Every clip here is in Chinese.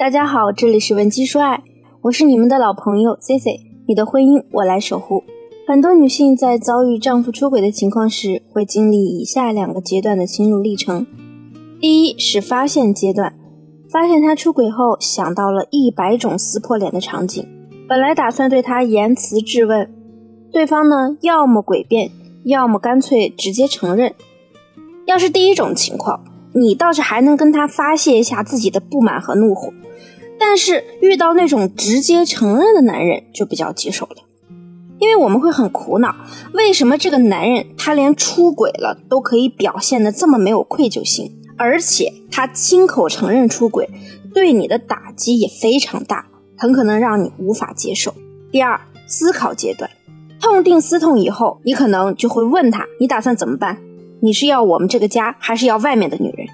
大家好，这里是文姬说爱，我是你们的老朋友 C C，你的婚姻我来守护。很多女性在遭遇丈夫出轨的情况时，会经历以下两个阶段的心路历程。第一是发现阶段，发现他出轨后，想到了一百种撕破脸的场景，本来打算对他言辞质问，对方呢要么诡辩，要么干脆直接承认。要是第一种情况，你倒是还能跟他发泄一下自己的不满和怒火。但是遇到那种直接承认的男人就比较棘手了，因为我们会很苦恼，为什么这个男人他连出轨了都可以表现的这么没有愧疚心，而且他亲口承认出轨，对你的打击也非常大，很可能让你无法接受。第二，思考阶段，痛定思痛以后，你可能就会问他，你打算怎么办？你是要我们这个家，还是要外面的女人？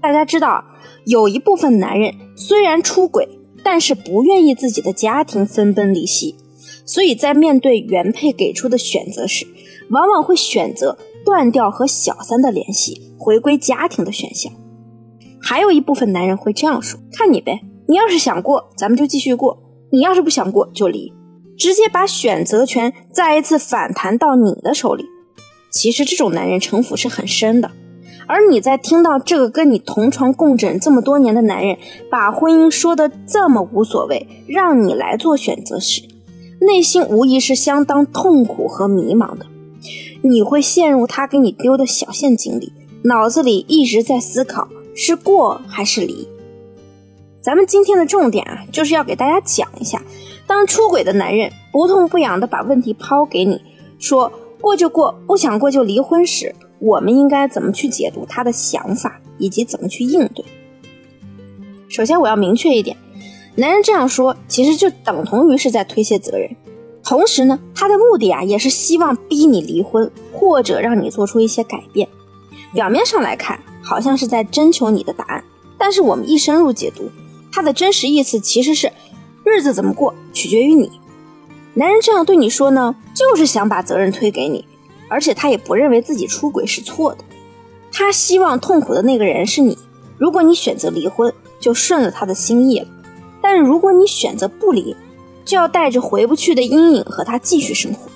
大家知道。有一部分男人虽然出轨，但是不愿意自己的家庭分崩离析，所以在面对原配给出的选择时，往往会选择断掉和小三的联系，回归家庭的选项。还有一部分男人会这样说：“看你呗，你要是想过，咱们就继续过；你要是不想过，就离。”直接把选择权再一次反弹到你的手里。其实这种男人城府是很深的。而你在听到这个跟你同床共枕这么多年的男人把婚姻说的这么无所谓，让你来做选择时，内心无疑是相当痛苦和迷茫的。你会陷入他给你丢的小陷阱里，脑子里一直在思考是过还是离。咱们今天的重点啊，就是要给大家讲一下，当出轨的男人不痛不痒的把问题抛给你，说过就过，不想过就离婚时。我们应该怎么去解读他的想法，以及怎么去应对？首先，我要明确一点，男人这样说，其实就等同于是在推卸责任。同时呢，他的目的啊，也是希望逼你离婚，或者让你做出一些改变。表面上来看，好像是在征求你的答案，但是我们一深入解读，他的真实意思其实是：日子怎么过，取决于你。男人这样对你说呢，就是想把责任推给你。而且他也不认为自己出轨是错的，他希望痛苦的那个人是你。如果你选择离婚，就顺了他的心意了；但是如果你选择不离，就要带着回不去的阴影和他继续生活。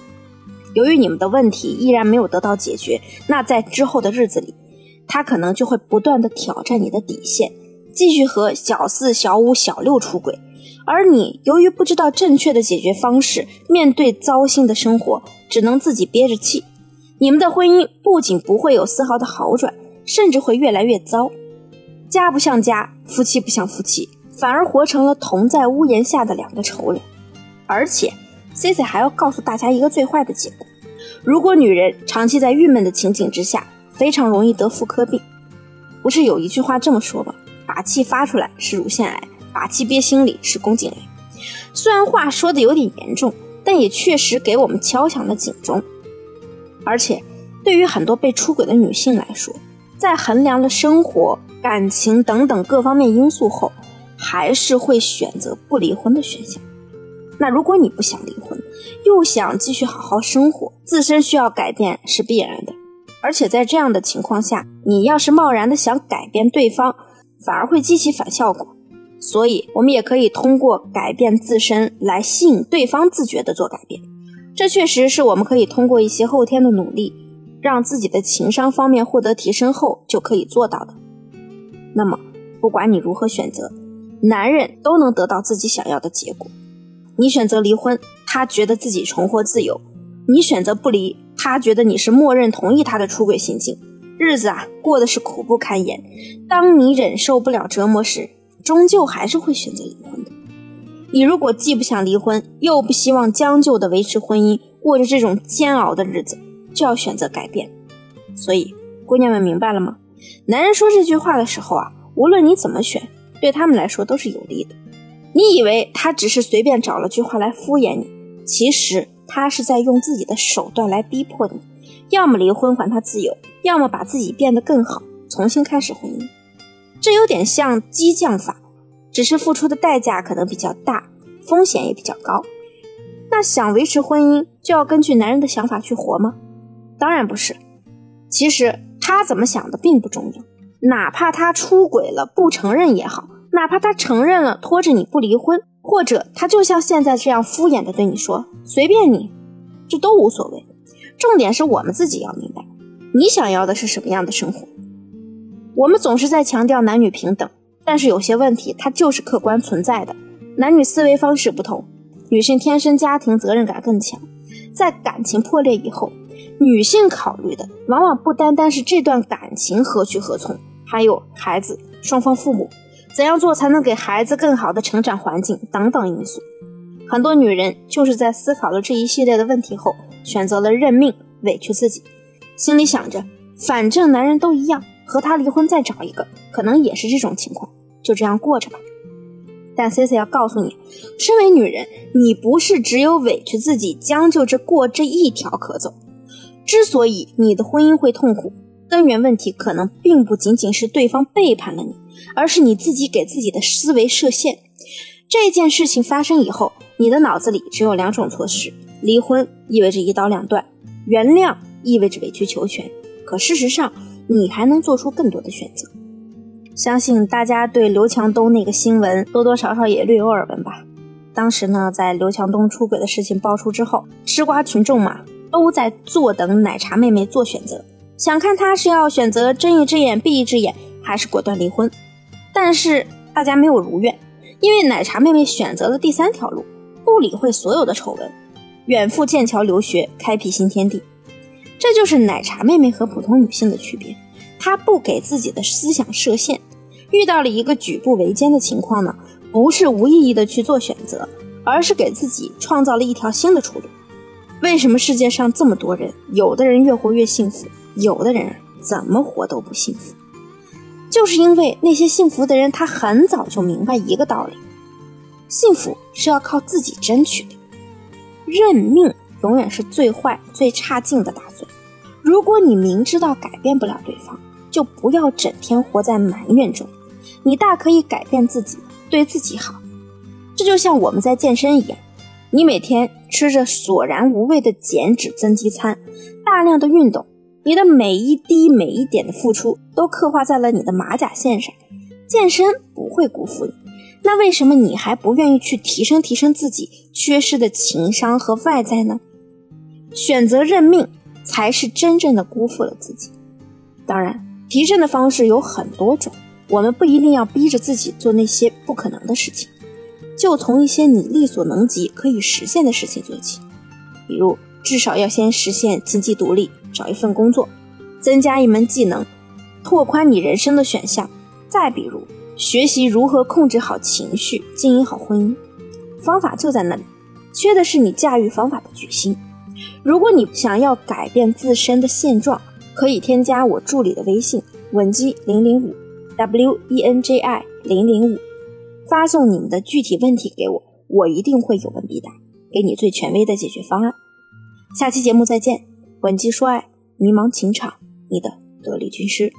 由于你们的问题依然没有得到解决，那在之后的日子里，他可能就会不断的挑战你的底线，继续和小四、小五、小六出轨。而你由于不知道正确的解决方式，面对糟心的生活，只能自己憋着气。你们的婚姻不仅不会有丝毫的好转，甚至会越来越糟。家不像家，夫妻不像夫妻，反而活成了同在屋檐下的两个仇人。而且，Cici 还要告诉大家一个最坏的结果：如果女人长期在郁闷的情景之下，非常容易得妇科病。不是有一句话这么说吗？把气发出来是乳腺癌，把气憋心里是宫颈癌。虽然话说的有点严重，但也确实给我们敲响了警钟。而且，对于很多被出轨的女性来说，在衡量了生活、感情等等各方面因素后，还是会选择不离婚的选项。那如果你不想离婚，又想继续好好生活，自身需要改变是必然的。而且在这样的情况下，你要是贸然的想改变对方，反而会激起反效果。所以，我们也可以通过改变自身来吸引对方自觉的做改变。这确实是我们可以通过一些后天的努力，让自己的情商方面获得提升后就可以做到的。那么，不管你如何选择，男人都能得到自己想要的结果。你选择离婚，他觉得自己重获自由；你选择不离，他觉得你是默认同意他的出轨行径，日子啊过的是苦不堪言。当你忍受不了折磨时，终究还是会选择离婚的。你如果既不想离婚，又不希望将就的维持婚姻，过着这种煎熬的日子，就要选择改变。所以，姑娘们明白了吗？男人说这句话的时候啊，无论你怎么选，对他们来说都是有利的。你以为他只是随便找了句话来敷衍你，其实他是在用自己的手段来逼迫你，要么离婚还他自由，要么把自己变得更好，重新开始婚姻。这有点像激将法。只是付出的代价可能比较大，风险也比较高。那想维持婚姻，就要根据男人的想法去活吗？当然不是。其实他怎么想的并不重要，哪怕他出轨了不承认也好，哪怕他承认了拖着你不离婚，或者他就像现在这样敷衍的对你说随便你，这都无所谓。重点是我们自己要明白，你想要的是什么样的生活。我们总是在强调男女平等，但是有些问题它就是客观存在的。男女思维方式不同，女性天生家庭责任感更强，在感情破裂以后，女性考虑的往往不单单是这段感情何去何从，还有孩子、双方父母怎样做才能给孩子更好的成长环境等等因素。很多女人就是在思考了这一系列的问题后，选择了认命，委屈自己，心里想着反正男人都一样。和他离婚再找一个，可能也是这种情况，就这样过着吧。但 C C 要告诉你，身为女人，你不是只有委屈自己，将就着过这一条可走。之所以你的婚姻会痛苦，根源问题可能并不仅仅是对方背叛了你，而是你自己给自己的思维设限。这件事情发生以后，你的脑子里只有两种措施：离婚意味着一刀两断，原谅意味着委曲求全。可事实上，你还能做出更多的选择。相信大家对刘强东那个新闻多多少少也略有耳闻吧。当时呢，在刘强东出轨的事情爆出之后，吃瓜群众嘛都在坐等奶茶妹妹做选择，想看她是要选择睁一只眼闭一只眼，还是果断离婚。但是大家没有如愿，因为奶茶妹妹选择了第三条路，不理会所有的丑闻，远赴剑桥留学，开辟新天地。这就是奶茶妹妹和普通女性的区别，她不给自己的思想设限，遇到了一个举步维艰的情况呢，不是无意义的去做选择，而是给自己创造了一条新的出路。为什么世界上这么多人，有的人越活越幸福，有的人怎么活都不幸福？就是因为那些幸福的人，他很早就明白一个道理：幸福是要靠自己争取的，认命。永远是最坏、最差劲的打算。如果你明知道改变不了对方，就不要整天活在埋怨中。你大可以改变自己，对自己好。这就像我们在健身一样，你每天吃着索然无味的减脂增肌餐，大量的运动，你的每一滴每一点的付出都刻画在了你的马甲线上。健身不会辜负你。那为什么你还不愿意去提升提升自己缺失的情商和外在呢？选择认命，才是真正的辜负了自己。当然，提升的方式有很多种，我们不一定要逼着自己做那些不可能的事情，就从一些你力所能及、可以实现的事情做起。比如，至少要先实现经济独立，找一份工作，增加一门技能，拓宽你人生的选项。再比如，学习如何控制好情绪，经营好婚姻。方法就在那里，缺的是你驾驭方法的决心。如果你想要改变自身的现状，可以添加我助理的微信文姬零零五 w e n j i 零零五，发送你们的具体问题给我，我一定会有问必答，给你最权威的解决方案。下期节目再见，本期说爱，迷茫情场，你的得力军师。